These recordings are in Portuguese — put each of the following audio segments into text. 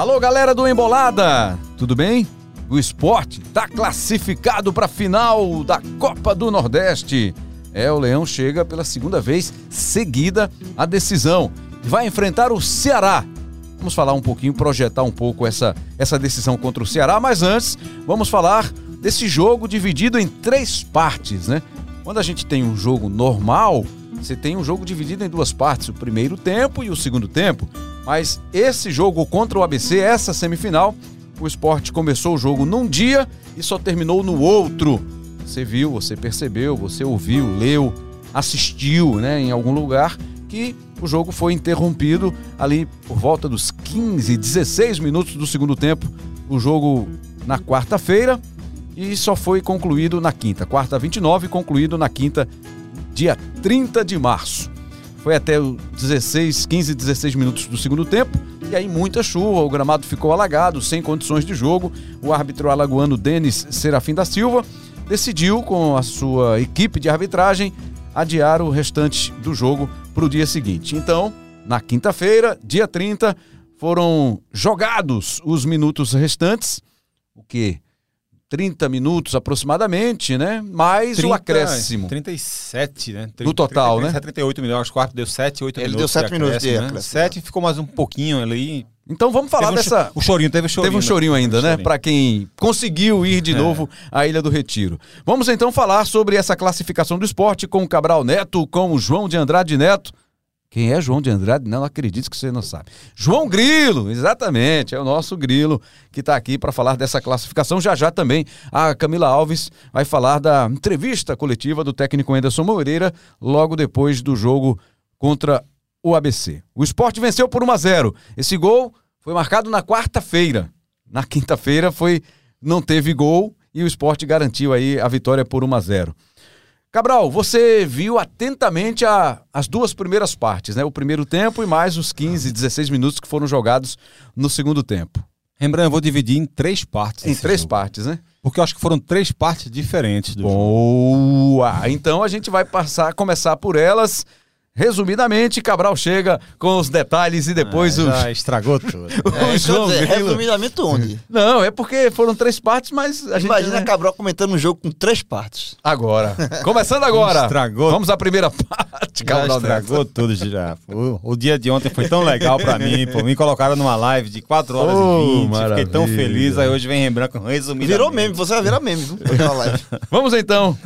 Alô, galera do Embolada, tudo bem? O esporte está classificado para a final da Copa do Nordeste. É, o Leão chega pela segunda vez seguida à decisão. Vai enfrentar o Ceará. Vamos falar um pouquinho, projetar um pouco essa, essa decisão contra o Ceará, mas antes vamos falar desse jogo dividido em três partes, né? Quando a gente tem um jogo normal, você tem um jogo dividido em duas partes, o primeiro tempo e o segundo tempo. Mas esse jogo contra o ABC, essa semifinal, o esporte começou o jogo num dia e só terminou no outro. Você viu, você percebeu, você ouviu, leu, assistiu né, em algum lugar que o jogo foi interrompido ali por volta dos 15, 16 minutos do segundo tempo. O jogo na quarta-feira e só foi concluído na quinta. Quarta 29, concluído na quinta, dia 30 de março. Foi até os 16, 15, 16 minutos do segundo tempo. E aí muita chuva, o gramado ficou alagado, sem condições de jogo. O árbitro alagoano Denis Serafim da Silva decidiu, com a sua equipe de arbitragem, adiar o restante do jogo para o dia seguinte. Então, na quinta-feira, dia 30, foram jogados os minutos restantes, o que 30 minutos aproximadamente, né? Mais 30, o acréscimo. 37, né? 30, do total, 30, 37, né? 38 minutos, quarto deu 7, 8 Ele minutos. Ele deu 7 minutos de acréscimo. Né? 7 ficou mais um pouquinho ali. Então vamos falar um dessa. O chorinho, teve chorinho. Teve um chorinho né? ainda, né? Para quem conseguiu ir de é. novo à Ilha do Retiro. Vamos então falar sobre essa classificação do esporte com o Cabral Neto, com o João de Andrade Neto. Quem é João de Andrade? Não acredito que você não sabe. João Grilo, exatamente, é o nosso Grilo que está aqui para falar dessa classificação. Já já também a Camila Alves vai falar da entrevista coletiva do técnico Anderson Moreira logo depois do jogo contra o ABC. O esporte venceu por 1 a 0. Esse gol foi marcado na quarta-feira. Na quinta-feira foi não teve gol e o esporte garantiu aí a vitória por 1 a 0. Cabral, você viu atentamente a, as duas primeiras partes, né? O primeiro tempo e mais os 15, 16 minutos que foram jogados no segundo tempo. Rembrandt, eu vou dividir em três partes. Em três jogo. partes, né? Porque eu acho que foram três partes diferentes do Boa! Jogo. Então a gente vai passar, começar por elas Resumidamente, Cabral chega com os detalhes e depois ah, o. Já estragou tudo. é, João dizer, resumidamente onde? Não, é porque foram três partes, mas a gente. Imagina né? Cabral comentando um jogo com três partes. Agora. Começando agora. Estragou. Vamos à primeira parte, Cabral. estragou Neto. tudo já. O, o, dia de ontem foi tão legal pra mim. Por me colocaram numa live de 4 horas oh, e 20. Fiquei tão feliz. Aí hoje vem Rembrandt com resumidamente. Virou meme, você vai virar meme, viu? Vamos então.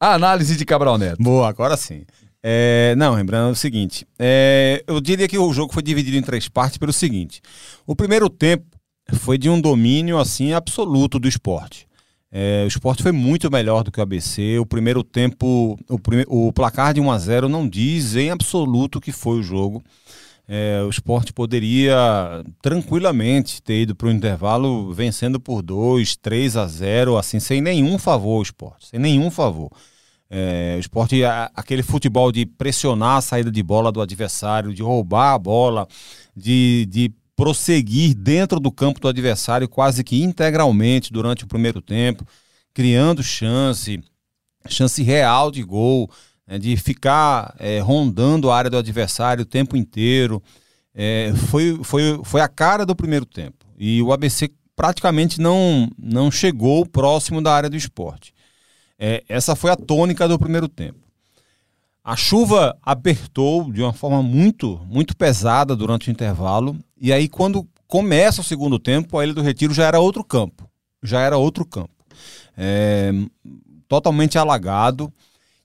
A análise de Cabral Neto. Boa, agora sim. É, não, lembrando o seguinte: é, eu diria que o jogo foi dividido em três partes pelo seguinte. O primeiro tempo foi de um domínio assim absoluto do esporte. É, o esporte foi muito melhor do que o ABC. O primeiro tempo, o, prime, o placar de 1 a 0 não diz em absoluto que foi o jogo. É, o esporte poderia tranquilamente ter ido para o intervalo vencendo por 2, 3 a 0, assim, sem nenhum favor o esporte, sem nenhum favor. É, o esporte, aquele futebol de pressionar a saída de bola do adversário, de roubar a bola, de, de prosseguir dentro do campo do adversário quase que integralmente durante o primeiro tempo, criando chance, chance real de gol, né, de ficar é, rondando a área do adversário o tempo inteiro. É, foi, foi, foi a cara do primeiro tempo. E o ABC praticamente não, não chegou próximo da área do esporte. É, essa foi a tônica do primeiro tempo. A chuva apertou de uma forma muito, muito pesada durante o intervalo. E aí, quando começa o segundo tempo, a Ilha do Retiro já era outro campo. Já era outro campo. É, totalmente alagado.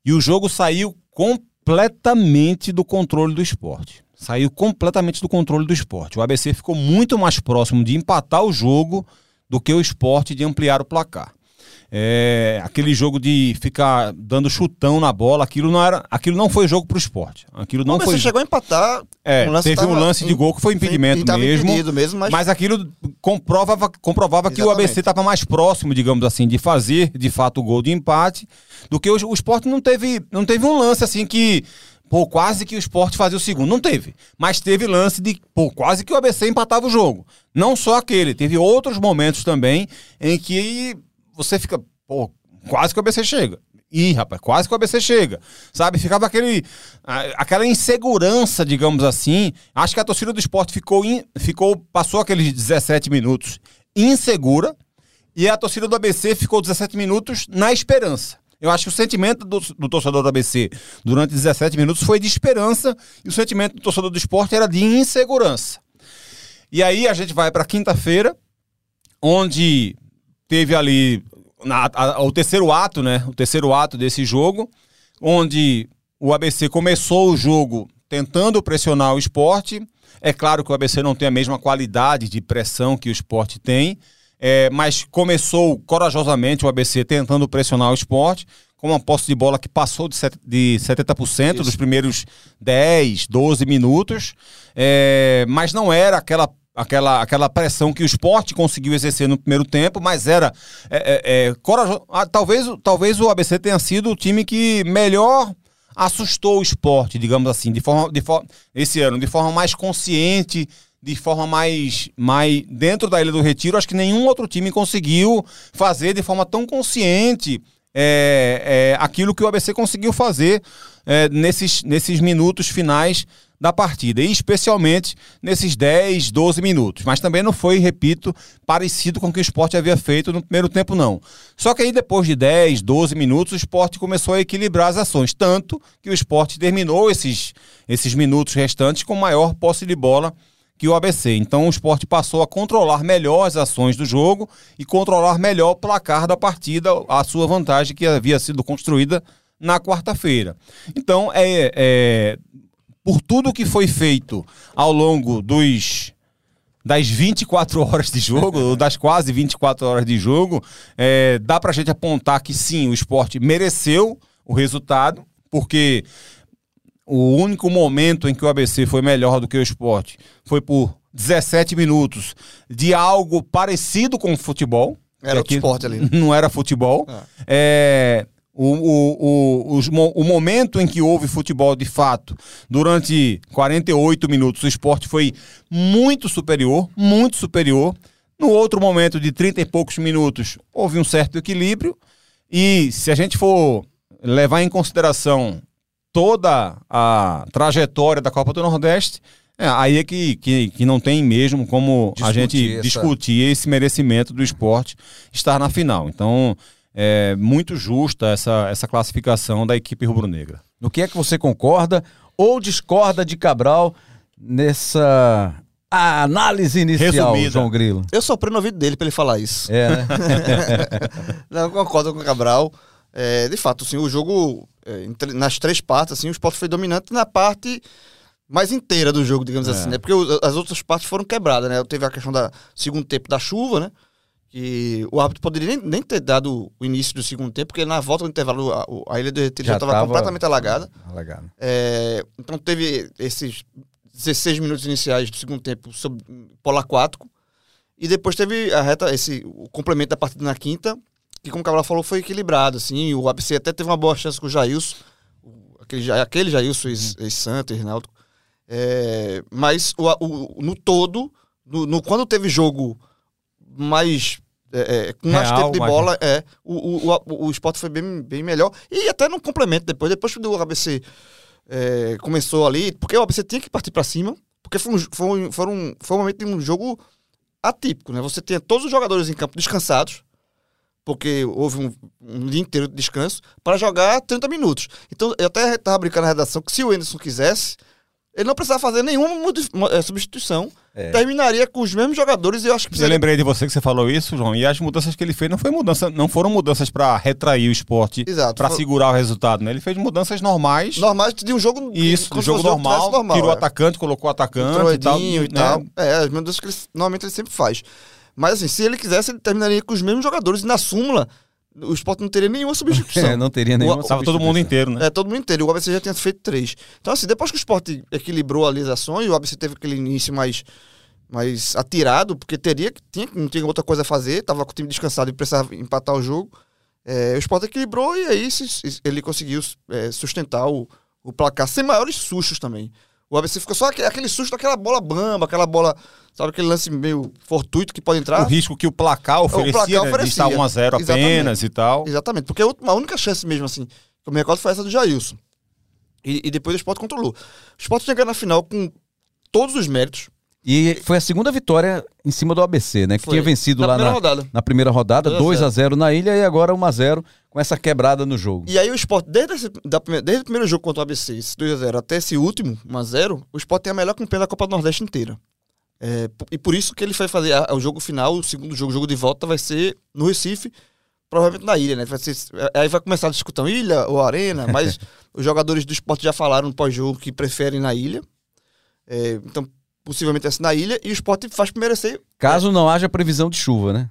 E o jogo saiu completamente do controle do esporte. Saiu completamente do controle do esporte. O ABC ficou muito mais próximo de empatar o jogo do que o esporte de ampliar o placar. É, aquele jogo de ficar dando chutão na bola, aquilo não era, aquilo não foi jogo pro esporte. Aquilo não, foi. Você chegou a empatar. É, um teve um lance de gol que foi impedimento mesmo, mesmo mas... mas... aquilo comprovava, comprovava que o ABC estava mais próximo, digamos assim, de fazer de fato o gol de empate do que o, o esporte não teve, não teve um lance assim que Pô, quase que o esporte fazia o segundo. Não teve. Mas teve lance de, pô, quase que o ABC empatava o jogo. Não só aquele. Teve outros momentos também em que você fica, pô, quase que o ABC chega. Ih, rapaz, quase que o ABC chega. Sabe? Ficava aquele, aquela insegurança, digamos assim. Acho que a torcida do esporte ficou, in, ficou passou aqueles 17 minutos insegura e a torcida do ABC ficou 17 minutos na esperança. Eu acho que o sentimento do, do, torcedor do ABC durante 17 minutos foi de esperança e o sentimento do torcedor do esporte era de insegurança. E aí a gente vai para quinta-feira, onde teve ali na, a, o terceiro ato, né? O terceiro ato desse jogo, onde o ABC começou o jogo tentando pressionar o esporte. É claro que o ABC não tem a mesma qualidade de pressão que o esporte tem, é, mas começou corajosamente o ABC tentando pressionar o esporte, com uma posse de bola que passou de, set, de 70% Isso. dos primeiros 10, 12 minutos, é, mas não era aquela aquela, aquela pressão que o esporte conseguiu exercer no primeiro tempo, mas era é, é, é corajoso. Ah, talvez, talvez o ABC tenha sido o time que melhor assustou o esporte, digamos assim, de forma, de forma esse ano, de forma mais consciente, de forma mais, mais dentro da Ilha do Retiro. Acho que nenhum outro time conseguiu fazer de forma tão consciente é, é, aquilo que o ABC conseguiu fazer é, nesses, nesses minutos finais da partida, e especialmente nesses 10, 12 minutos. Mas também não foi, repito, parecido com o que o esporte havia feito no primeiro tempo, não. Só que aí depois de 10, 12 minutos, o esporte começou a equilibrar as ações, tanto que o esporte terminou esses, esses minutos restantes com maior posse de bola que o ABC. Então o esporte passou a controlar melhor as ações do jogo e controlar melhor o placar da partida, a sua vantagem que havia sido construída na quarta-feira. Então, é, é, por tudo que foi feito ao longo dos das 24 horas de jogo, ou das quase 24 horas de jogo, é, dá pra gente apontar que sim, o esporte mereceu o resultado, porque o único momento em que o ABC foi melhor do que o esporte foi por 17 minutos de algo parecido com o futebol. Era o esporte ali. Né? Não era futebol. Ah. É, o, o, o, o, momento em que houve futebol de fato, durante 48 minutos, o esporte foi muito superior, muito superior. No outro momento de 30 e poucos minutos, houve um certo equilíbrio. E se a gente for levar em consideração toda a trajetória da Copa do Nordeste, é, aí é que, que, que, não tem mesmo como discutir a gente essa... discutir esse merecimento do esporte estar na final. Então, é muito justa essa, essa classificação da equipe rubro-negra. No que é que você concorda ou discorda de Cabral nessa análise inicial, Resumida. João Grilo? Eu soprei no ouvido dele para ele falar isso. É, né? Não, concordo com o Cabral. É, de fato, assim, o jogo, é, nas três partes, assim, o esporte foi dominante na parte mais inteira do jogo, digamos é. assim, né? Porque as outras partes foram quebradas, né? Teve a questão da segundo tempo da chuva, né? Que o árbitro poderia nem, nem, ter dado o início do segundo tempo, porque na volta do intervalo a, a Ilha do Retiro já estava completamente alagada. alagada. É, então teve esses 16 minutos iniciais do segundo tempo sob polo aquático, e depois teve a reta, esse, o complemento da partida na quinta, que como o Cabral falou, foi equilibrado, assim, o ABC até teve uma boa chance com o Jailson, aquele, aquele Jailson ex-Santo, ex é, mas o, o, no todo, no, no, quando teve jogo mais. É, é, com mais tempo de bola, é, o, o, o, o esporte foi bem, bem melhor. E até no complemento depois, depois que o ABC é, começou ali, porque o ABC tinha que partir para cima, porque foi um, foi, um, foi, um, foi um momento de um jogo atípico, né? Você tinha todos os jogadores em campo descansados, porque houve um, um dia inteiro de descanso, para jogar 30 minutos. Então, eu até estava brincando na redação que se o Anderson quisesse, ele não precisava fazer nenhuma é, substituição. É. Terminaria com os mesmos jogadores e eu acho que precisaria... Eu lembrei de você que você falou isso, João, e as mudanças que ele fez não, foi mudança, não foram mudanças para retrair o esporte, para segurar o resultado, né? Ele fez mudanças normais. Normais de um jogo. Isso, um jogo normal, normal, tirou o é. atacante, colocou o atacante o e tal. E tal. Né? É, as mudanças que ele, normalmente ele sempre faz. Mas assim, se ele quisesse, ele terminaria com os mesmos jogadores e na súmula o esporte não teria nenhuma substituição. é, não teria nenhuma o, Tava todo mundo inteiro, né? É, todo mundo inteiro. O ABC já tinha feito três. Então, assim, depois que o esporte equilibrou ali as ações, o ABC teve aquele início mais, mais atirado, porque teria, tinha, não tinha outra coisa a fazer, tava com o time descansado e precisava empatar o jogo. É, o esporte equilibrou e aí ele conseguiu é, sustentar o, o placar sem maiores sustos também. O ABC ficou só aquele, susto daquela bola bamba, aquela bola, sabe, aquele lance meio fortuito que pode entrar. O risco que o placar oferecia, placar né, de oferecia. estar 1x0 apenas Exatamente. e tal. Exatamente, porque a única chance mesmo, assim, que eu me recordo foi essa do Jailson. E, e depois o Sport controlou. O Sport chegou na final com todos os méritos. E foi a segunda vitória em cima do ABC, né? Que Foi. tinha vencido Na lá primeira na, rodada. na primeira rodada, 2 a 2 a 0 na ilha e agora 1 a 0 com essa quebrada no jogo. E aí o Sport, desde, esse- da desde o primeiro jogo contra o ABC, esse 2x0, até esse último, 1x0, o Sport tem a melhor campanha da Copa do Nordeste inteira. É, e por isso que ele vai fazer a- o jogo final, o segundo jogo, o jogo de volta, vai ser no Recife, provavelmente na ilha, né? Vai ser, aí vai começar a discussão ilha ou arena, mas os jogadores do Sport já falaram no pós-jogo que preferem na ilha. É, então, possivelmente ser na ilha, e o Sport faz merecer Caso não haja previsão de chuva, né?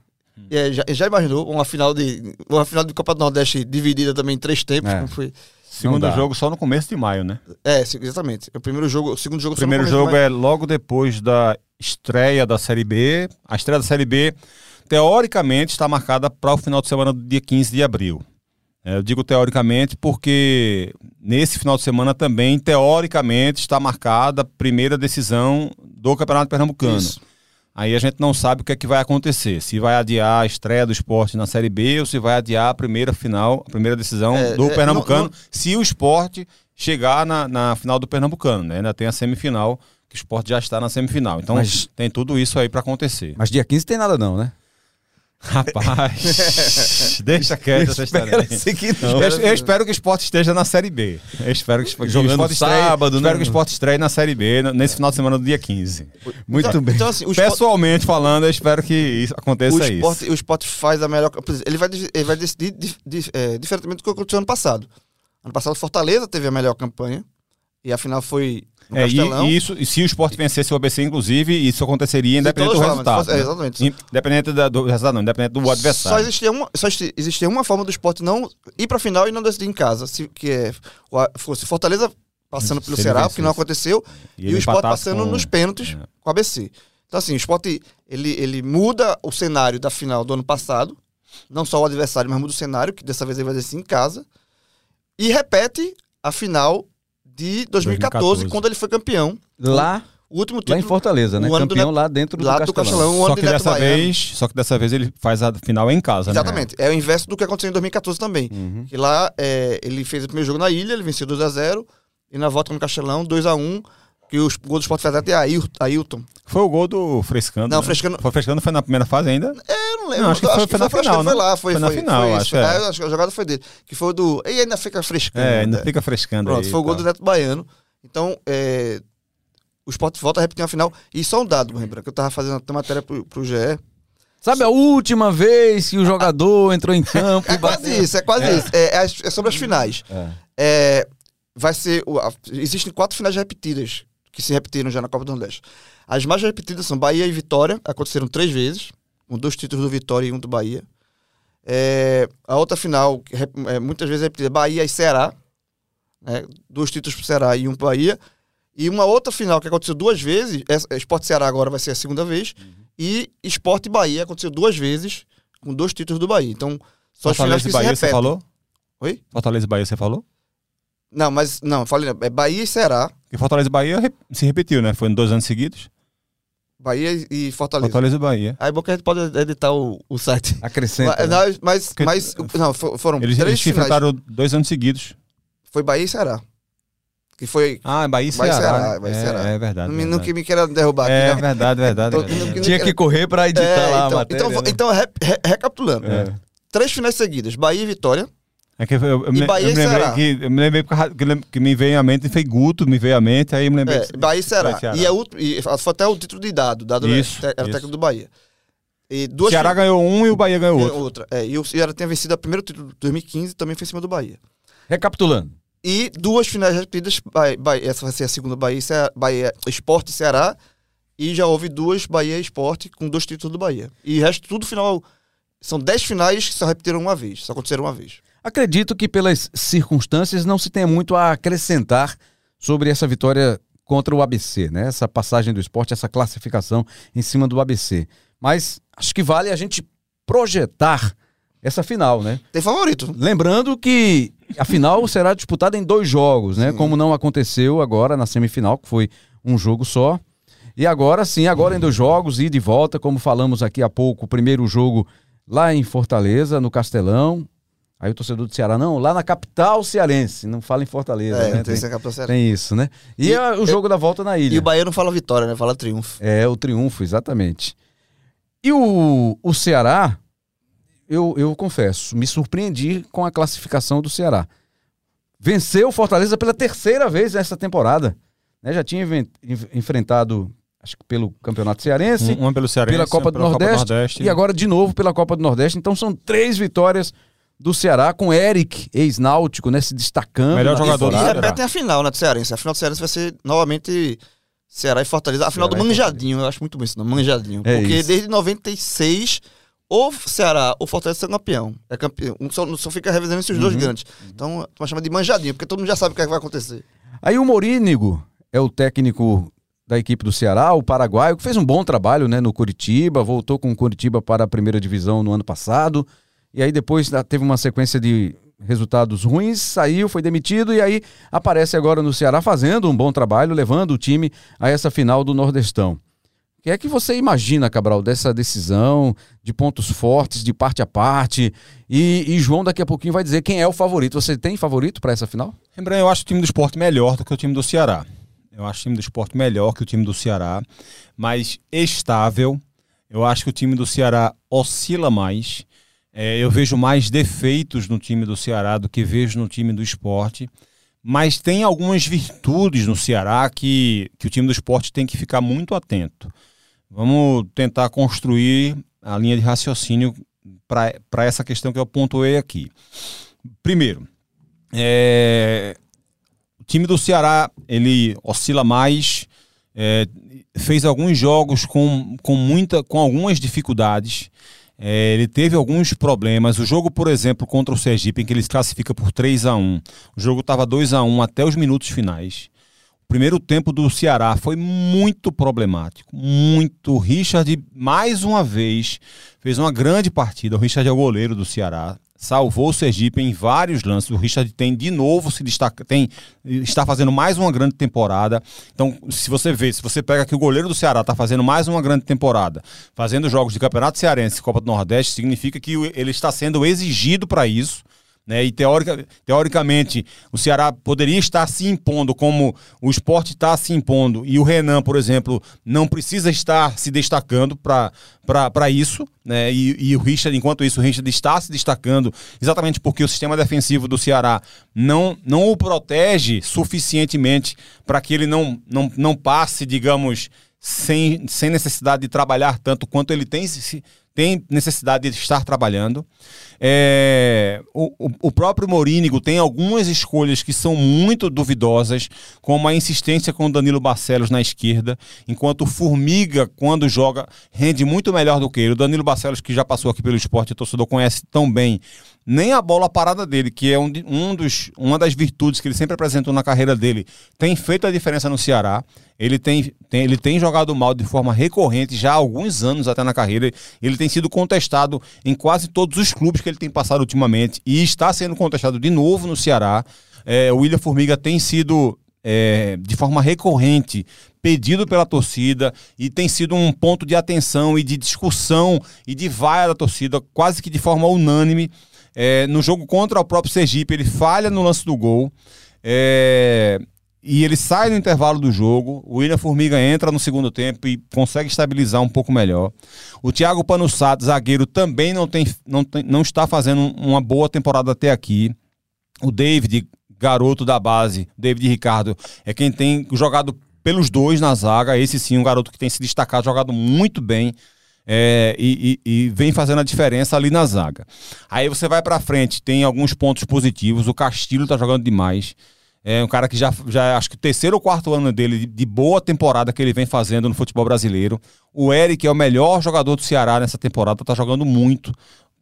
é, já, já imaginou uma final de uma final de Copa do Nordeste dividida também em três tempos? É. Como foi? Segundo jogo só no começo de maio, né? É, exatamente. O primeiro jogo, o segundo jogo O primeiro só no jogo é logo depois da estreia da Série B. A estreia da Série B, teoricamente, está marcada para o final de semana do dia 15 de abril. É, eu digo teoricamente porque nesse final de semana também, teoricamente, está marcada a primeira decisão do Campeonato Pernambucano. Isso. Aí a gente não sabe o que é que vai acontecer. Se vai adiar a estreia do esporte na Série B ou se vai adiar a primeira final, a primeira decisão É, do é, Pernambucano, não- não- se o esporte chegar na, na final do Pernambucano. Né? Ainda tem a semifinal, que o esporte já está na semifinal. Então Mas- tem tudo isso aí para acontecer. Mas dia 15 tem nada não, né? Rapaz, deixa quieto essa história. Eu, eu espero que o esporte esteja na Série B. Eu espero que, que Jogando o esporte estreie, sábado, né? espero que o esporte estreie na Série B nesse final de semana do dia 15. Muito então, bem. Então, assim, o esporte, Pessoalmente falando, eu espero que isso aconteça o, isso. esporte, o esporte faz a melhor. Ele vai, ele vai decidir di- di- é, diferentemente do que aconteceu ano passado. Ano passado, Fortaleza teve a melhor campanha. E a final foi no É, Castelão. e isso, e se o esporte vencesse o ABC, inclusive, isso aconteceria independente do resultado. formas, é, né? exatamente. Independente da- do resultado, não, independente do Só adversário. existia, uma, só existia, uma forma do esporte não ir pra final e não decidir em casa. Se, que é, a- fosse Fortaleza passando pelo Ceará, porque não aconteceu, E e, o esporte passando com- nos pênaltis É. com o ABC. Então, assim, o esporte ele, ele muda o cenário da final do ano passado, não só o adversário, mas muda o cenário, que dessa vez ele vai decidir em casa, e repete a final de 2014, 2014. quando ele foi campeão. Lá, O último lá título em Fortaleza, né? do Campeão lá dentro lá do do Castelão. Castelão, o Só que, dessa Baiano. vez, só que dessa vez ele faz a final em casa, né? Exatamente. É o inverso do que aconteceu em 2014 também. Uhum. Que lá é, ele fez o primeiro jogo na ilha, ele venceu 2x0. E na volta no Castelão, 2x1. Que os gols do Sport fez até Ail- Ailton. Foi o gol do Frescando. Não, né? Frescando- Foi Frescando, foi na primeira fase ainda? Eu não lembro. Não, acho que foi- foi na acho que final, foi né? lá, foi, Foi na foi, final, foi acho, é. É, acho que a jogada foi dele. Que foi o do. E ainda fica frescando. É, ainda né? fica frescando Pronto, aí. foi o gol tá. do Neto Baiano. Então, é, o Sport volta a repetir a final. E só um dado, lembra, que eu tava fazendo até matéria pro, pro GE. Sabe a última vez que o jogador entrou em campo É quase bateu? isso, é quase isso. É, é é sobre as finais. É. É, vai ser. o- a- existem quatro finais repetidas que se repetiram já na Copa do Nordeste. As mais repetidas são Bahia e Vitória, aconteceram três vezes, com dois títulos do Vitória e um do Bahia. É, a outra final, é, muitas vezes repetida, Bahia e Ceará, né, dois títulos para Ceará e um pro Bahia. E uma outra final que aconteceu duas vezes, é, Esporte Ceará agora vai ser a segunda vez, e Esporte Bahia aconteceu duas vezes, com dois títulos do Bahia. Então, só as finais Fortaleza que Bahia, se você falou? Oi? Fortaleza e Bahia, você falou? Não, mas não, falei, é Bahia e Ceará, Porque Fortaleza e Bahia se repetiu, né? Foi em dois anos seguidos. Bahia e Fortaleza. Fortaleza e Bahia. Aí bom que a gente pode editar o, o site. Acrescenta. Mas, né? não, mas, Porque- mas- não, fo- foram Eles, três eles se enfrentaram dois anos seguidos. Foi Bahia e Ceará. Que foi. Ah, Bahia e Bahia e Ceará. Ceará, Bahia e é, Ceará. é verdade. não, me- não verdade. que me queira derrubar É aqui, né? verdade, verdade. Tô- verdade. que- Tinha que correr pra editar É, lá a então, matéria. então, né? então re- re- recapitulando. É. Três finais seguidas: Bahia e Vitória. É que eu, eu, me, Bahia eu me lembrei Ceará. que eu me lembrei que, me veio à mente foi Guto, me veio à mente, aí eu me lembrei. É, que- Bahia e Ceará. E Ceará. E, e foi até o título de dado. Dado Isso, era, era isso. técnico do Bahia. E duas Ceará ganhou um e o Bahia ganhou outro. outra. É, e o Ceará tinha vencido o primeiro título de 2015 também foi em cima do Bahia. Recapitulando. E duas finais repetidas, Bahia, Bahia- essa vai ser a segunda Bahia, Ceará, Bahia Esporte e Ceará. E já houve duas Bahia Esporte com dois títulos do Bahia. E o resto tudo final. São dez finais que só repetiram uma vez, só aconteceram uma vez. Acredito que pelas circunstâncias não se tenha muito a acrescentar sobre essa vitória contra o ABC, né? Essa passagem do esporte, essa classificação em cima do ABC. Mas acho que vale a gente projetar essa final, né? Tem favorito. Lembrando que a final será disputada em dois jogos, né? Como não aconteceu agora na semifinal, que foi um jogo só. E agora sim, agora em dois jogos, e volta, como falamos aqui há pouco, o primeiro jogo lá em Fortaleza, no Castelão. Aí o torcedor do Ceará, não, lá na capital cearense, não fala em Fortaleza, É, né? tem, Tem, tem isso, né? E, E- é o jogo da volta na ilha. E o Bahia não fala vitória, né? Fala triunfo. É, o triunfo, exatamente. E o, o Ceará, eu, eu confesso, me surpreendi com a classificação do Ceará. Venceu o Fortaleza pela terceira vez nessa temporada. Né, já tinha enfrentado, acho que pelo Campeonato Cearense, Um- Uma pelo Cearense, pela Copa do Nordeste, e agora de novo pela Copa do Nordeste. Então são três vitórias do Ceará com Eric, ex-náutico, né, se destacando. Melhor jogador do E repetem a final, né, do Cearense. A final do Cearense vai ser novamente Ceará e Fortaleza. A final Ceará do Manjadinho, eu acho muito bom isso, não? Manjadinho. É porque isso. desde 96, ou Ceará ou Fortaleza são campeão. É campeão. Um só, só fica revezando esses Uhum. dois grandes. Então, tu chama de Manjadinho, porque todo mundo já sabe o que, é que vai acontecer. Aí o Morínigo é o técnico da equipe do Ceará, o paraguaio, que fez um bom trabalho né, no Curitiba, voltou com o Curitiba para a primeira divisão no ano passado, e aí depois teve uma sequência de resultados ruins, saiu, foi demitido, e aí aparece agora no Ceará fazendo um bom trabalho, levando o time a essa final do Nordestão. O que é que você imagina, Cabral, dessa decisão, de pontos fortes, de parte a parte? E, e João daqui a pouquinho vai dizer quem é o favorito. Você tem favorito para essa final? Rembrandt, eu acho o time do esporte melhor do que o time do Ceará. Eu acho o time do esporte melhor que o time do Ceará, mais estável. Eu acho que o time do Ceará oscila mais. É, eu vejo mais defeitos no time do Ceará do que vejo no time do esporte. Mas tem algumas virtudes no Ceará que, que o time do esporte tem que ficar muito atento. Vamos tentar construir a linha de raciocínio para essa questão que eu pontuei aqui. Primeiro, é, o time do Ceará ele oscila mais, é, fez alguns jogos com, com, muita, com algumas dificuldades. É, ele teve alguns problemas. O jogo, por exemplo, contra o Sergipe, em que ele se classifica por 3 a 1 o jogo estava 2 a 1 até os minutos finais. O primeiro tempo do Ceará foi muito problemático. Muito. O Richard, mais uma vez, fez uma grande partida. O Richard é o goleiro do Ceará salvou o Sergipe em vários lances. O Richard tem de novo se destaca, tem está fazendo mais uma grande temporada. Então, se você vê, se você pega que o goleiro do Ceará está fazendo mais uma grande temporada, fazendo jogos de Campeonato Cearense Copa do Nordeste, significa que ele está sendo exigido para isso. Né? E teórica, teoricamente, o Ceará poderia estar se impondo como o esporte está se impondo, e o Renan, por exemplo, não precisa estar se destacando para isso. Né? E, e o Richard, enquanto isso, o Richard está se destacando exatamente porque o sistema defensivo do Ceará não, não o protege suficientemente para que ele não, não, não passe, digamos, sem, sem necessidade de trabalhar tanto quanto ele tem, tem necessidade de estar trabalhando. É, o, o próprio Morínigo tem algumas escolhas que são muito duvidosas, como a insistência com o Danilo Barcelos na esquerda, enquanto o Formiga, quando joga, rende muito melhor do que ele. O Danilo Barcelos, que já passou aqui pelo esporte, o torcedor conhece tão bem, nem a bola parada dele, que é um, um dos, uma das virtudes que ele sempre apresentou na carreira dele, tem feito a diferença no Ceará. Ele tem, tem, ele tem jogado mal de forma recorrente já há alguns anos até na carreira. Ele tem sido contestado em quase todos os clubes que ele tem passado ultimamente e está sendo contestado de novo no Ceará. É, o William Formiga tem sido é, de forma recorrente pedido pela torcida e tem sido um ponto de atenção e de discussão e de vaia da torcida, quase que de forma unânime. É, no jogo contra o próprio Sergipe, ele falha no lance do gol. É, e ele sai no intervalo do jogo. O William Formiga entra no segundo tempo e consegue estabilizar um pouco melhor. O Thiago Panussato, zagueiro, também não, tem, não, tem, não está fazendo uma boa temporada até aqui. O David, garoto da base, David Ricardo, é quem tem jogado pelos dois na zaga. Esse sim, um garoto que tem se destacado, jogado muito bem. É, e, e, e, vem fazendo a diferença ali na zaga. Aí você vai para frente, tem alguns pontos positivos. O Castilho tá jogando demais. É um cara que já, já acho que o terceiro ou quarto ano dele de, boa temporada que ele vem fazendo no futebol brasileiro. O Eric é o melhor jogador do Ceará nessa temporada, tá jogando muito.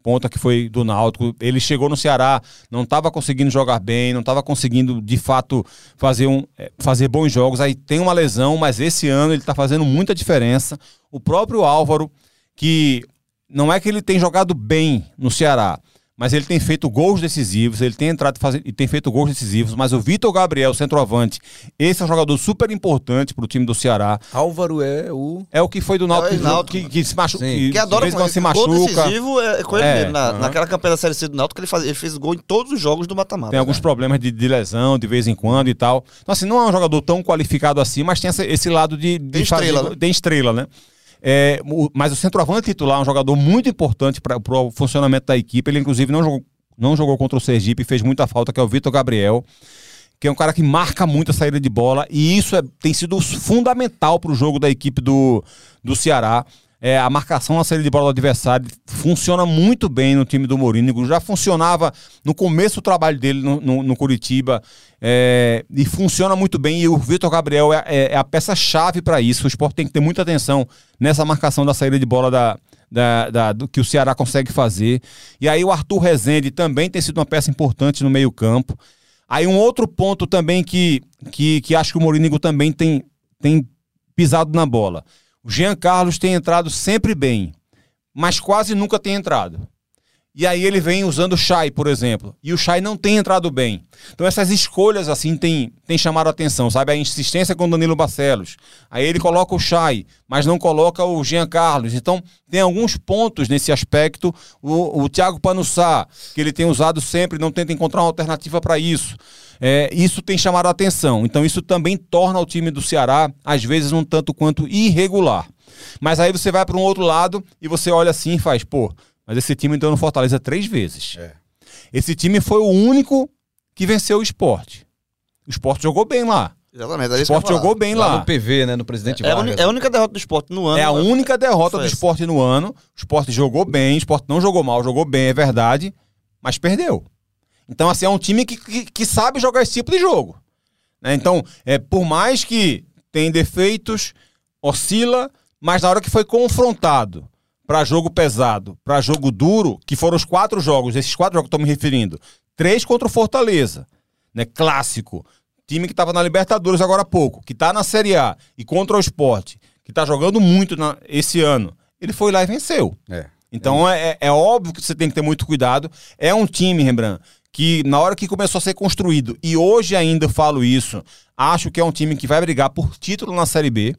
Ponta que foi do Náutico. Ele chegou no Ceará, não estava conseguindo jogar bem, não estava conseguindo de fato fazer, um, fazer bons jogos. Aí tem uma lesão, mas esse ano ele está fazendo muita diferença. O próprio Álvaro, que não é que ele tem jogado bem no Ceará, mas ele tem feito gols decisivos, ele tem entrado e tem feito gols decisivos, mas o Vitor Gabriel, centroavante, esse é um jogador super importante pro time do Ceará. Álvaro é o. É o que foi do Náutico, É Náutico. que, que se machuca, que, Que adora quando se Gol machuca. decisivo é com ele É, mesmo. Na, aham. Naquela campanha da Série C do Náutico, ele, faz, ele fez gol em todos os jogos do mata-mata. Tem alguns né? problemas de, de lesão de vez em quando e tal. Então, assim, não é um jogador tão qualificado assim, mas tem essa- esse lado de, de Tem estrela, fazer- né? Tem estrela, né? É, mas o centroavante titular é um jogador muito importante para o funcionamento da equipe. Ele, inclusive, não jogou, não jogou contra o Sergipe e fez muita falta, que é o Vitor Gabriel, que é um cara que marca muito a saída de bola. E isso é- tem sido fundamental para o jogo da equipe do, do Ceará. É, a marcação na saída de bola do adversário funciona muito bem no time do Morínigo. Já funcionava no começo do trabalho dele no, no, no Curitiba. é, e funciona muito bem. E o Vitor Gabriel é, é- é a peça-chave para isso. O esporte tem que ter muita atenção nessa marcação da saída de bola da, da- da- do que o Ceará consegue fazer. E aí o Arthur Rezende também tem sido uma peça importante no meio-campo. Aí um outro ponto também que, que, que acho que o Morínigo também tem, tem pisado na bola. O Jean Carlos tem entrado sempre bem, mas quase nunca tem entrado. E aí ele vem usando o Chay, por exemplo. E o Chay não tem entrado bem. Então essas escolhas assim tem, tem chamado a atenção, sabe? A insistência com o Danilo Barcelos. Aí ele coloca o Chay, mas não coloca o Jean Carlos. Então tem alguns pontos nesse aspecto. O, o Thiago Panussá, que ele tem usado sempre, não tenta encontrar uma alternativa para isso. É, isso tem chamado a atenção. Então isso também torna o time do Ceará, às vezes, um tanto quanto irregular. Mas aí você vai para um outro lado e você olha assim e faz, pô, mas esse time entrou no Fortaleza três vezes. É. Esse time foi o único que venceu o esporte. O esporte jogou bem lá. Exatamente. O esporte jogou bem Lá lá. no PV, né? No presidente É a, Vargas. é a única derrota do esporte no ano. É a única derrota do esporte no ano. O esporte jogou bem, o esporte não jogou mal, jogou bem, é verdade, mas perdeu. Então, assim, é um time que, que, que sabe jogar esse tipo de jogo. né? Então, é, por mais que tem defeitos, oscila, mas na hora que foi confrontado para jogo pesado, para jogo duro, que foram os quatro jogos, esses quatro jogos que eu estou me referindo, três contra o Fortaleza, né? Clássico. Time que estava na Libertadores agora há pouco, que está na Série A e contra o esporte, que está jogando muito na- esse ano. Ele foi lá e venceu. É. Então é, é- é óbvio que você tem que ter muito cuidado. É um time, Rembrandt, que na hora que começou a ser construído, e hoje ainda falo isso, acho que é um time que vai brigar por título na Série B,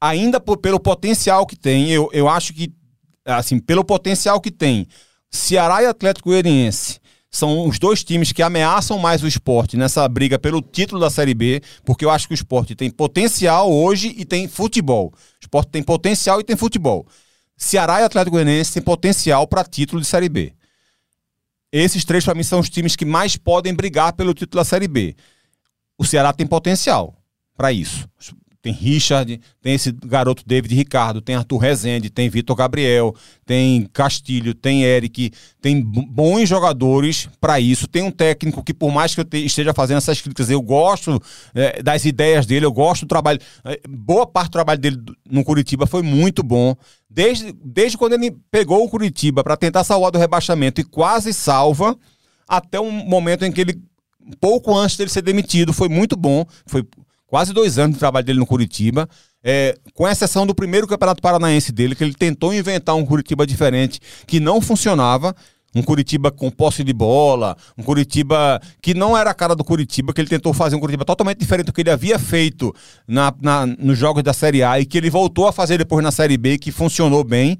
ainda por- pelo potencial que tem. Eu, eu acho que, assim, pelo potencial que tem, Ceará e Atlético Goianiense são os dois times que ameaçam mais o esporte nessa briga pelo título da Série B, porque eu acho que o esporte tem potencial hoje e tem futebol. O esporte tem potencial e tem futebol. Ceará e Atlético Goianiense têm potencial para título de Série B. Esses três, para mim, são os times que mais podem brigar pelo título da Série B. O Ceará tem potencial para isso. Tem Richard, tem esse garoto David Ricardo, tem Arthur Rezende, tem Vitor Gabriel, tem Castilho, tem Eric, tem bons jogadores para isso. Tem um técnico que, por mais que eu te- esteja fazendo essas críticas, eu gosto eh, das ideias dele, eu gosto do trabalho. eh, boa parte do trabalho dele no Curitiba foi muito bom. Desde, desde quando ele pegou o Curitiba para tentar salvar do rebaixamento e quase salva, até um momento em que ele, pouco antes dele ser demitido, foi muito bom. Foi quase dois anos de trabalho dele no Curitiba. É, com exceção do primeiro campeonato paranaense dele, que ele tentou inventar um Curitiba diferente que não funcionava. Um Curitiba com posse de bola, um Curitiba que não era a cara do Curitiba, que ele tentou fazer um Curitiba totalmente diferente do que ele havia feito na, na- nos jogos da Série A e que ele voltou a fazer depois na Série B, que funcionou bem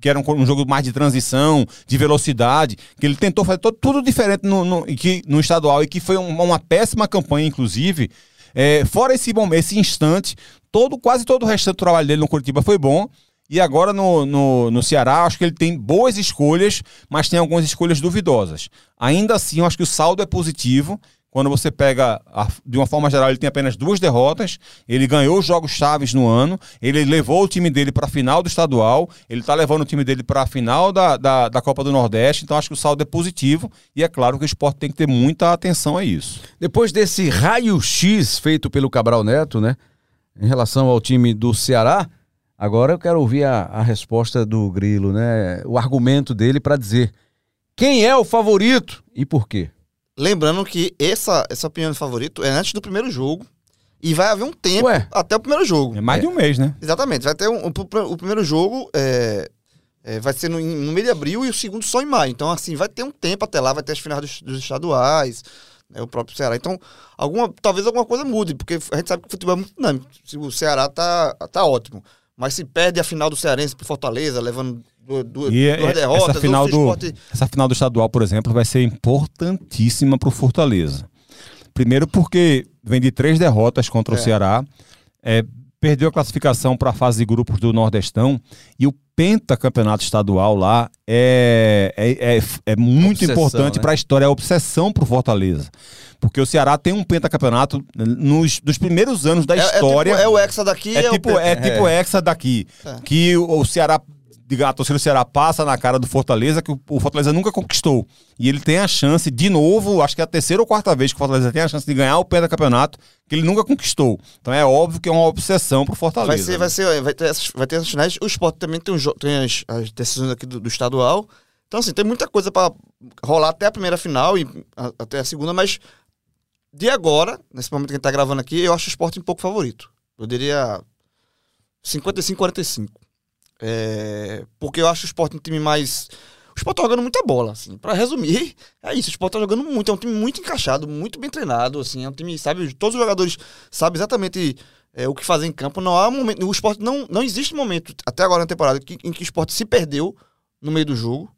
que era um, um jogo mais de transição, de velocidade, que ele tentou fazer todo- tudo diferente no, no, que, no estadual e que foi um- uma péssima campanha, inclusive. É, fora esse, bom, esse instante, todo, quase todo o restante do trabalho dele no Curitiba foi bom. E agora no, no, no Ceará, acho que ele tem boas escolhas, mas tem algumas escolhas duvidosas. Ainda assim, eu acho que o saldo é positivo. Quando você pega, a- de uma forma geral, ele tem apenas duas derrotas. Ele ganhou os jogos chaves no ano. Ele levou o time dele para a final do estadual. Ele está levando o time dele para a final da, da, da Copa do Nordeste. Então acho que o saldo é positivo. E é claro que o esporte tem que ter muita atenção a isso. Depois desse raio-x feito pelo Cabral Neto, né? Em relação ao time do Ceará, agora eu quero ouvir a, a resposta do Grilo, né? O argumento dele para dizer quem é o favorito e por quê. Lembrando que essa, essa opinião de favorito é antes do primeiro jogo. E vai haver um tempo Ué. até o primeiro jogo. É mais de um mês, né? Exatamente. Vai ter um, o, o primeiro jogo. É, É, vai ser no, no, meio de abril e o segundo só em maio. Então, assim, vai ter um tempo até lá, vai ter as finais dos, dos estaduais, né, o próprio Ceará. Então, alguma, talvez alguma coisa mude, porque a gente sabe que o futebol é muito dinâmico. O Ceará tá, tá ótimo. Mas se perde a final do Cearense pro Fortaleza, levando duas, duas, e duas derrotas, essa final, do, esporte... essa final do estadual, por exemplo, vai ser importantíssima pro Fortaleza. Primeiro porque vem de três derrotas contra é. o Ceará. É, perdeu a classificação para a fase de grupos do Nordestão e o pentacampeonato estadual lá é, é, é, é muito obsessão, importante né? para a história, é obsessão para o Fortaleza. Porque o Ceará tem um pentacampeonato nos, nos primeiros anos da história. É, tipo, é o Hexa daqui. É, tipo, é, tipo Hexa daqui. Que o, o Ceará a torcida do Ceará passa na cara do Fortaleza, que o Fortaleza nunca conquistou. E ele tem a chance, de novo, acho que é a terceira ou quarta vez que o Fortaleza tem a chance de ganhar o pé da campeonato, que ele nunca conquistou. Então é óbvio que é uma obsessão pro Fortaleza. Vai ser, né? vai ser, vai ter essas, vai ter essas finais. O Sport também tem, um, tem as, as decisões aqui do, do estadual. Então, assim, tem muita coisa para rolar até a primeira final e a, até a segunda, mas de agora, nesse momento que a gente tá gravando aqui, eu acho o Sport um pouco favorito. Eu diria 55-45. É, porque eu acho o Sport um time mais. O Sport tá jogando muita bola, assim. Pra resumir, é isso. O Sport tá jogando muito. É um time muito encaixado, muito bem treinado, assim. É um time, sabe, todos os jogadores sabem exatamente é, o que fazer em campo. Não há momento. O Sport não, não existe momento, até agora na temporada, que, em que o Sport se perdeu no meio do jogo.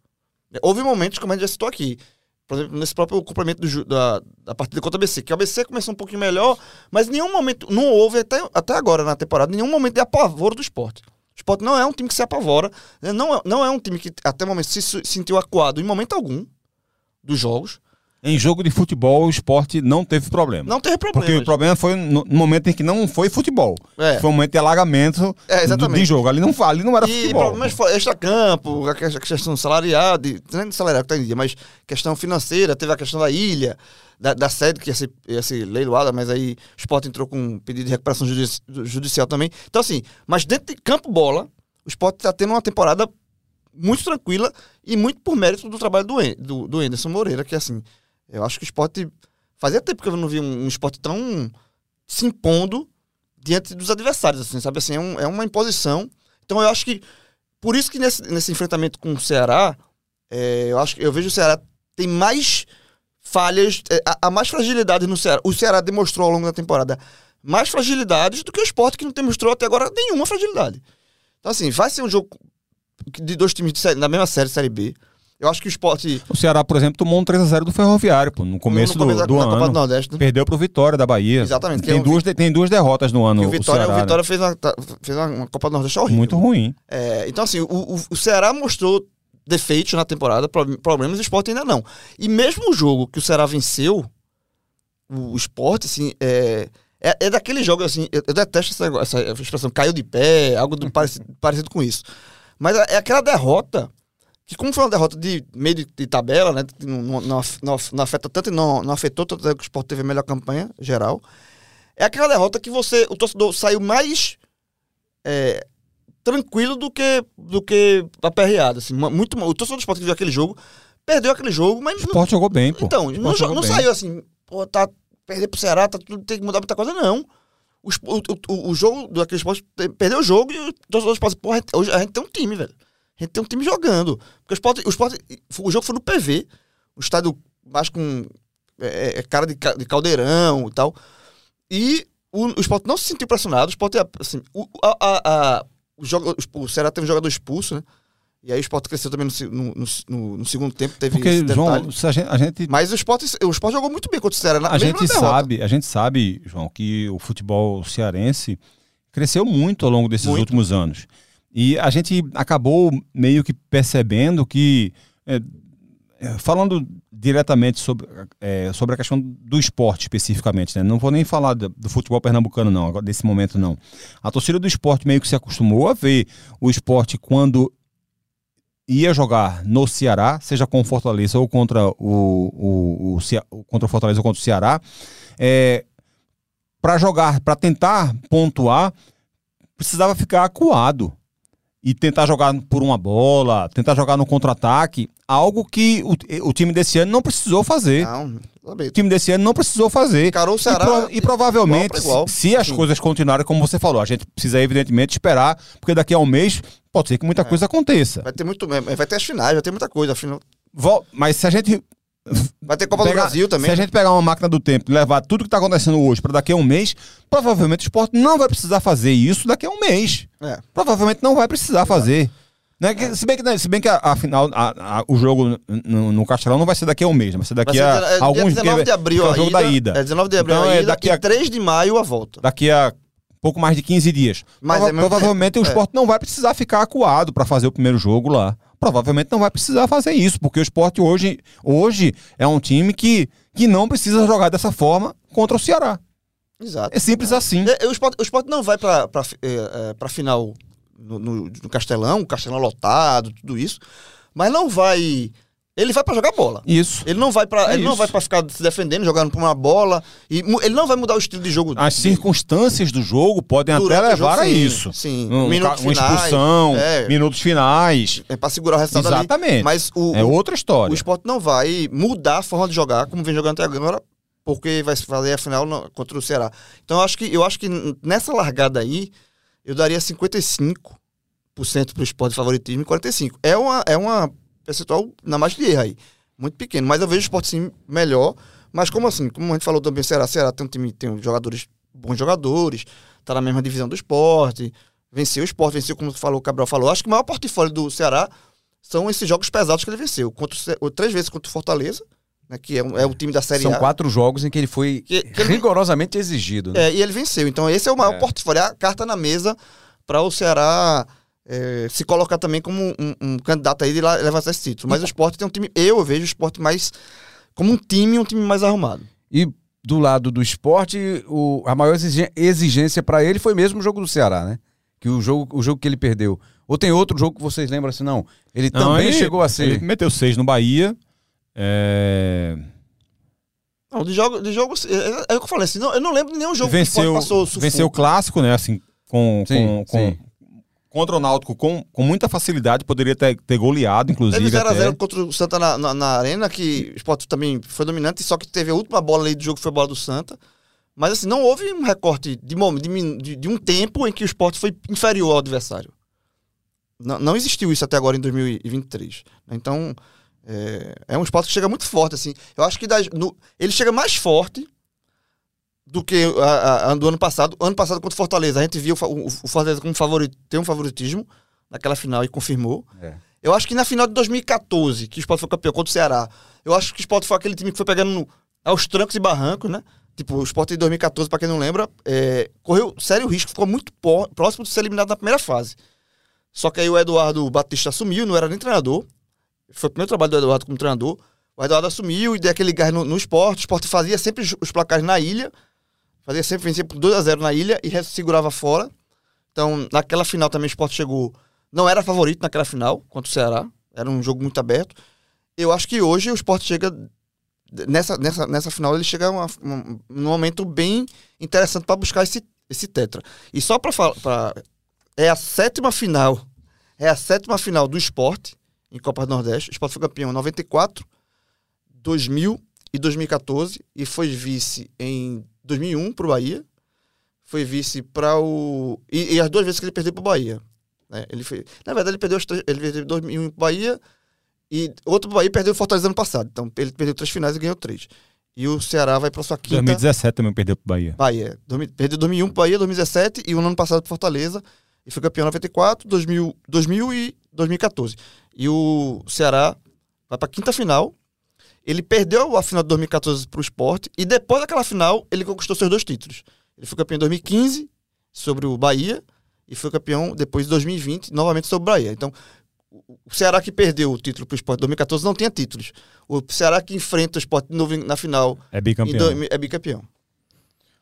Houve momentos, como a gente já citou aqui. Por exemplo, nesse próprio complemento do, da, da partida contra o ABC, que o ABC começou um pouquinho melhor, mas nenhum momento, não houve até, até agora na temporada, nenhum momento de apavoro do esporte. O Sport não é um time que se apavora, né? não é, não é um time que até o momento se sentiu acuado em momento algum dos jogos. Em jogo de futebol, o esporte não teve problema. Não teve problema. Porque o problema foi no, momento em que não foi futebol. É. Foi um momento de alagamento é, do, de jogo. Ali não, ali não era e futebol. problemas foi extra-campo, a questão salarial, de, não é salarial que tá em dia, mas questão financeira, teve a questão da ilha da, da sede que ia ser, ia ser leiloada, mas aí o Sport entrou com um pedido de recuperação judici judicial também. Então, assim, mas dentro de campo bola, o Sport está tendo uma temporada muito tranquila e muito por mérito do trabalho do, do, do Anderson Moreira, que assim, eu acho que o Sport. Fazia tempo que eu não vi um, esporte tão se impondo diante dos adversários, assim, sabe? Assim, é, um, é uma imposição. Então eu acho que. Por isso que nesse, nesse enfrentamento com o Ceará, é, eu acho que eu vejo o Ceará tem mais falhas, é, há mais fragilidades no Ceará. O Ceará demonstrou ao longo da temporada mais fragilidades do que o esporte que não demonstrou até agora nenhuma fragilidade. Então, assim, vai ser um jogo de dois times de série, da mesma série, Série B. Eu acho que o esporte. O Ceará, por exemplo, tomou um 3x0 do Ferroviário, pô, no começo, no começo do, do ano. Do Nordeste, né? Perdeu pro Vitória da Bahia. Exatamente. Tem, é duas, tem duas derrotas no ano. o Vitória, o, Ceará, o Vitória né? fez, uma, tá, fez uma Copa do Nordeste horrível. Muito ruim. É, então, assim, o, o, o Ceará mostrou defeitos na temporada, problemas, o esporte ainda não. E mesmo o jogo que o Ceará venceu, o, o esporte, assim, é, é, é, daquele jogo, assim, eu, eu detesto essa, essa, expressão, caiu de pé, algo do, parecido, parecido com isso. Mas é, é aquela derrota, que como foi uma derrota de meio de, de tabela, né, não, não, não, não, afeta tanto e não, não afetou tanto que o esporte teve a melhor campanha geral, é aquela derrota que você, o torcedor saiu mais é, tranquilo do que, do que aperreado. Assim, muito, o torcedor do esporte que viu aquele jogo perdeu aquele jogo, mas. O esporte jogou bem, pô. Então, não, não saiu assim, pô, tá. Perder pro Ceará, tá, tudo, tem que mudar muita coisa, não. O, o, o, o jogo do aquele esporte perdeu o jogo e o torcedor do esporte, pô, hoje a gente tem um time, velho. A gente tem um time jogando. Porque o esporte, o esporte, o jogo foi no PV, o estádio mais com é, é, cara de, de caldeirão e tal. E o, o esporte não se sentiu pressionado, o esporte, assim, o, a, a, o, jogo, o Ceará teve um jogador expulso, né? E aí o Sport cresceu também no, no, no, no segundo tempo, teve Porque, João, a gente, a gente, Mas o Sport, o Sport jogou muito bem contra o Ceará. Na, a gente sabe, a gente sabe, João, que o futebol cearense cresceu muito ao longo desses muito. últimos anos. E a gente acabou meio que percebendo que é, é falando diretamente sobre, é, sobre a questão do esporte especificamente, né? Não vou nem falar do, do, futebol pernambucano, não, desse momento não. A torcida do esporte meio que se acostumou a ver o esporte quando ia jogar no Ceará, seja com Fortaleza ou contra o, o, o contra o Fortaleza ou contra o Ceará, é, para jogar, para tentar pontuar, precisava ficar acuado. E tentar jogar por uma bola, tentar jogar no contra-ataque, algo que o, o time desse ano não precisou fazer. Não, o time desse ano não precisou fazer. Encarou o Ceará e, pro- e provavelmente, igual igual. se as coisas continuarem como você falou, a gente precisa evidentemente esperar, porque daqui a um mês pode ser que É. muita coisa aconteça. Vai ter muito. Vai ter as finais, vai ter muita coisa. Afinal, Vol- Mas se a gente vai ter Copa do pegar- Brasil também. Se a gente pegar uma máquina do tempo e levar tudo que está acontecendo hoje para daqui a um mês, provavelmente o esporte não vai precisar fazer isso daqui a um mês. É. Provavelmente não vai precisar fazer. Né? Que- Se bem que, se bem que a, a final, a- a- o jogo no, no Castelão não vai ser daqui a um mês, vai ser daqui Vai a, ser, é, dia alguns 19 de abril é o a jogo ida, da ida. É 19 de abril Então, a é daqui a- e 3 de maio a volta. Daqui a pouco mais de 15 dias. Mas Prova- é provavelmente tempo, o é. esporte não vai precisar ficar acuado para fazer o primeiro jogo lá. Provavelmente não vai precisar fazer isso, porque o esporte hoje, hoje é um time que, que não precisa jogar dessa forma contra o Ceará. Exato. É simples assim. É, o, esporte, o esporte não vai pra, é, é, final no, no- no Castelão, Castelão lotado, tudo isso. Mas não vai. Ele vai pra jogar bola. Isso. Ele não vai para É ele não isso. vai para ficar se defendendo, jogando por uma bola e ele não vai mudar o estilo de jogo. As circunstâncias do jogo podem Durante até o jogo, levar a sim, isso. sim. Um, Minutos uma finais, expulsão, é. minutos finais. É para segurar o resultado ali. Exatamente. Mas o, É o, outra história. o esporte não vai mudar a forma de jogar como vem jogando até agora, porque vai fazer a final contra o Ceará. Então eu acho que eu acho que nessa largada aí eu daria 55% pro esporte de favoritismo e 45. É uma é uma percentual na margem de erro aí, muito pequeno, mas eu vejo o esporte sim melhor, mas como assim, como a gente falou também, o Ceará, Ceará tem um time tem jogadores bons jogadores, tá na mesma divisão do esporte, venceu o esporte, venceu como falou, o Cabral falou. Acho que o maior portfólio do Ceará são esses jogos pesados que ele venceu. Contra três vezes contra o Fortaleza, né, que é, um- é o time da Série São A. quatro jogos em que ele foi Que- que ele- rigorosamente exigido. né? É, e ele venceu. Então esse é o maior É. portfólio, é a carta na mesa para o Ceará é, se colocar também como um, um candidato aí de lá- levar esse título. Mas o esporte tem um time, eu vejo o esporte mais como um time, um time mais arrumado. E do lado do esporte, o- a maior exigência pra ele foi mesmo o jogo do Ceará, né? Que o jogo, o jogo que ele perdeu. Ou tem outro jogo que vocês lembram assim, não? Ele Não, também ele- chegou a ser. Ele meteu seis no Bahia. É... Não, de jogo, de jogo é, é o que eu falei assim, não, eu não lembro de nenhum jogo que o venceu, passou sufoco. venceu o clássico, né? Assim, com, Sim, com, com- sim. Contra o Náutico com, com muita facilidade, poderia ter, ter goleado, inclusive. Teve 0x0 até. contra o Santa na, na, na arena, que o esporte também foi dominante, só que teve a última bola ali do jogo que foi a bola do Santa. Mas assim, não houve um recorte de, de, de, de um tempo em que o esporte foi inferior ao adversário. Não, não existiu isso até agora em 2023. Então, é, é um esporte que chega muito forte. assim. Eu acho que das- no- ele chega mais forte do que a, a- do ano passado. Ano passado contra o Fortaleza, a gente viu o, o- Fortaleza como favorito, tem um favoritismo naquela final e confirmou. É. Eu acho que na final de 2014, que o Sport foi campeão contra o Ceará, eu acho que o Sport foi aquele time que foi pegando no- aos trancos e barrancos, né? Tipo, o Sport em 2014, pra quem não lembra, é, correu sério risco, ficou muito próximo de ser eliminado na primeira fase. Só que aí o Eduardo Batista assumiu, não era nem treinador. Foi o primeiro trabalho do Eduardo como treinador. O Eduardo assumiu e deu aquele gás no, no esporte. O esporte fazia sempre os placares na ilha. Fazia sempre vencer por 2 a 0 na ilha e segurava fora. Então, naquela final também o esporte chegou. Não era favorito naquela final contra o Ceará. Era um jogo muito aberto. Eu acho que hoje o esporte chega. Nessa, nessa, nessa final, ele chega uma, um, num momento bem interessante para buscar esse, esse tetra. E só para falar. É a sétima final. É a sétima final do esporte em Copa do Nordeste. O esporte foi campeão em 94, 2000 e 2014. E foi vice em 2001 para o Bahia. Foi vice para o. E, e as duas vezes que ele perdeu para o Bahia. né? Ele foi, na verdade, ele perdeu as três- ele perdeu 2001 para o Bahia. E outro pro Bahia perdeu o Fortaleza ano passado. Então ele perdeu três finais e ganhou três. E o Ceará vai para sua quinta. 2017 também perdeu pro Bahia. Bahia. Domi- Perdeu 2001 pro Bahia, 2017 e o ano passado pro Fortaleza. E foi campeão em 94, 2000, 2000 e 2014. E o Ceará vai pra quinta final. Ele perdeu a final de 2014 pro esporte. E depois daquela final, ele conquistou seus dois títulos. Ele foi campeão em 2015 sobre o Bahia. E foi campeão depois de 2020, novamente sobre o Bahia. Então, o Ceará que perdeu o título pro esporte em 2014 não tinha títulos. O Ceará que enfrenta o esporte de novo na final É bicampeão. é bicampeão.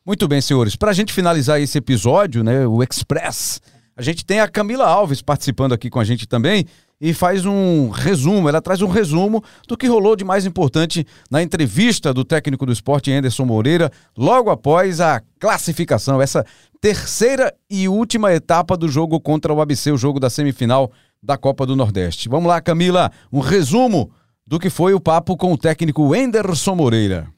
Muito bem, senhores. Pra gente finalizar esse episódio, né, o Express, a gente tem a Camila Alves participando aqui com a gente também. E faz um resumo, ela traz um resumo do que rolou de mais importante na entrevista do técnico do esporte Anderson Moreira, logo após a classificação, essa terceira e última etapa do jogo contra o ABC, o jogo da semifinal da Copa do Nordeste. Vamos lá, Camila, um resumo do que foi o papo com o técnico Anderson Moreira.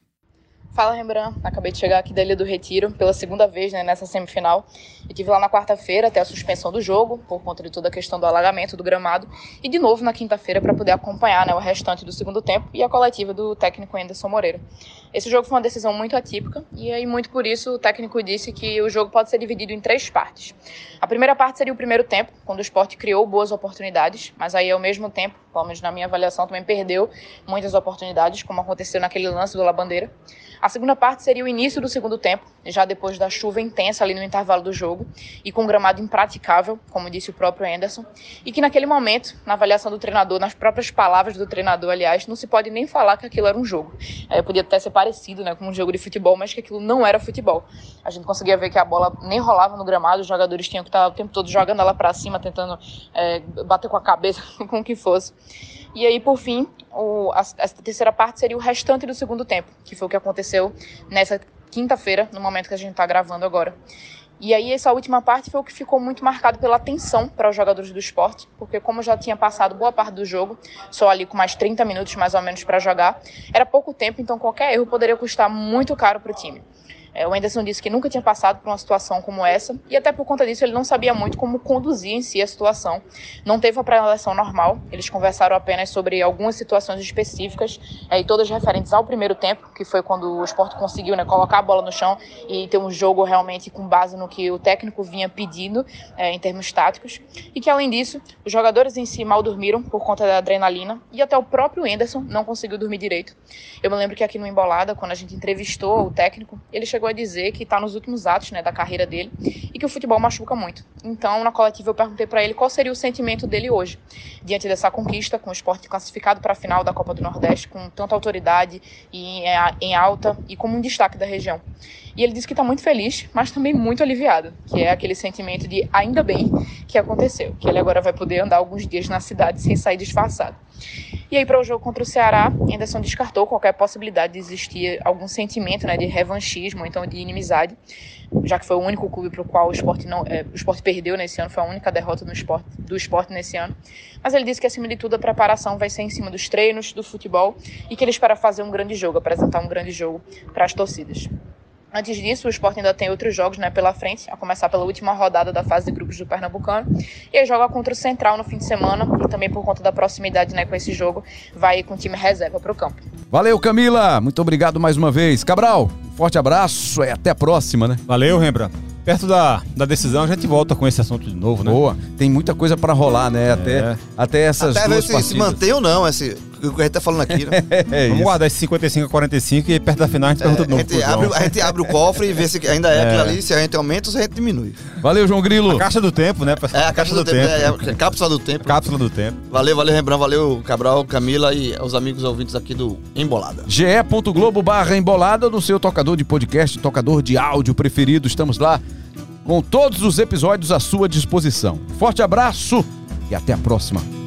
Fala Rembrandt, acabei de chegar aqui da Ilha do Retiro pela segunda vez né, nessa semifinal. Eu tive lá na quarta-feira até a suspensão do jogo, por conta de toda a questão do alagamento do gramado, e de novo na quinta-feira para poder acompanhar né, o restante do segundo tempo e a coletiva do técnico Anderson Moreira. Esse jogo foi uma decisão muito atípica e aí muito por isso o técnico disse que o jogo pode ser dividido em três partes. A primeira parte seria o primeiro tempo, quando o esporte criou boas oportunidades, mas aí ao mesmo tempo, pelo menos na minha avaliação, também perdeu muitas oportunidades, como aconteceu naquele lance do La Bandeira. A segunda parte seria o início do segundo tempo, já depois da chuva intensa ali no intervalo do jogo e com um gramado impraticável, como disse o próprio Anderson, e que naquele momento, na avaliação do treinador, nas próprias palavras do treinador, aliás, não se pode nem falar que aquilo era um jogo. É, podia até ser parecido né, com um jogo de futebol, mas que aquilo não era futebol. A gente conseguia ver que a bola nem rolava no gramado, os jogadores tinham que estar o tempo todo jogando ela para cima, tentando é, bater com a cabeça, com o que fosse. E aí, por fim, o, a, a, terceira parte seria o restante do segundo tempo, que foi o que aconteceu nessa quinta-feira, no momento que a gente está gravando agora. E aí, essa última parte foi o que ficou muito marcado pela tensão para os jogadores do esporte, porque, como já tinha passado boa parte do jogo, só ali com mais 30 minutos mais ou menos para jogar, era pouco tempo, então qualquer erro poderia custar muito caro para o time. É, o Anderson disse que nunca tinha passado por uma situação como essa e até por conta disso ele não sabia muito como conduzir em si a situação. Não teve uma pré-eleção normal, eles conversaram apenas sobre algumas situações específicas é, e todas referentes ao primeiro tempo, que foi quando o esporte conseguiu né, colocar a bola no chão e ter um jogo realmente com base no que o técnico vinha pedindo é, em termos táticos. E que além disso, os jogadores em si mal dormiram por conta da adrenalina e até o próprio Anderson não conseguiu dormir direito. Eu me lembro que aqui no Embolada, quando a gente entrevistou o técnico, ele chegou chegou a dizer que está nos últimos atos né, da carreira dele e que o futebol machuca muito. Então, na coletiva, eu perguntei para ele qual seria o sentimento dele hoje, diante dessa conquista, com o esporte classificado para a final da Copa do Nordeste, com tanta autoridade e em alta e como um destaque da região. E ele disse que está muito feliz, mas também muito aliviado, que é aquele sentimento de ainda bem que aconteceu, que ele agora vai poder andar alguns dias na cidade sem sair disfarçado. E aí, para o jogo contra o Ceará, Anderson descartou qualquer possibilidade de existir algum sentimento né, de revanchismo, então de inimizade, já que foi o único clube para o qual o esporte, não, é, o esporte perdeu nesse ano, foi a única derrota esporte, do esporte nesse ano. Mas ele disse que, acima de tudo, a preparação vai ser em cima dos treinos, do futebol, e que ele espera fazer um grande jogo, apresentar um grande jogo para as torcidas. Antes disso, o Sport ainda tem outros jogos né, pela frente, a começar pela última rodada da fase de grupos do Pernambucano. E aí joga contra o Central no fim de semana, e também por conta da proximidade né, com esse jogo, vai com o time reserva para o campo. Valeu, Camila! Muito obrigado mais uma vez. Cabral, um forte abraço e até a próxima, né? Valeu, Rembrandt. Perto da, da decisão, a gente volta com esse assunto de novo, né? Boa. Tem muita coisa para rolar, né? Até, é. até essas até duas ver se, se mantém ou não esse, o que a gente tá falando aqui, né? é Vamos guardar esse 55 a 45 e perto da final a gente é, pergunta de novo. A gente, abre, a gente abre o cofre e vê se ainda é, é, aquilo ali, se a gente aumenta ou se a gente diminui. Valeu, João Grilo. A caixa do tempo, né? É, a caixa do, do tempo. tempo. É, é, cápsula do tempo. Cápsula do tempo. Valeu, valeu, Rembrandt, valeu, Cabral, Camila e os amigos ouvintes aqui do Embolada. ge.globo barra Embolada no seu tocador de podcast, tocador de áudio preferido. Estamos lá com todos os episódios à sua disposição. Forte abraço e até a próxima.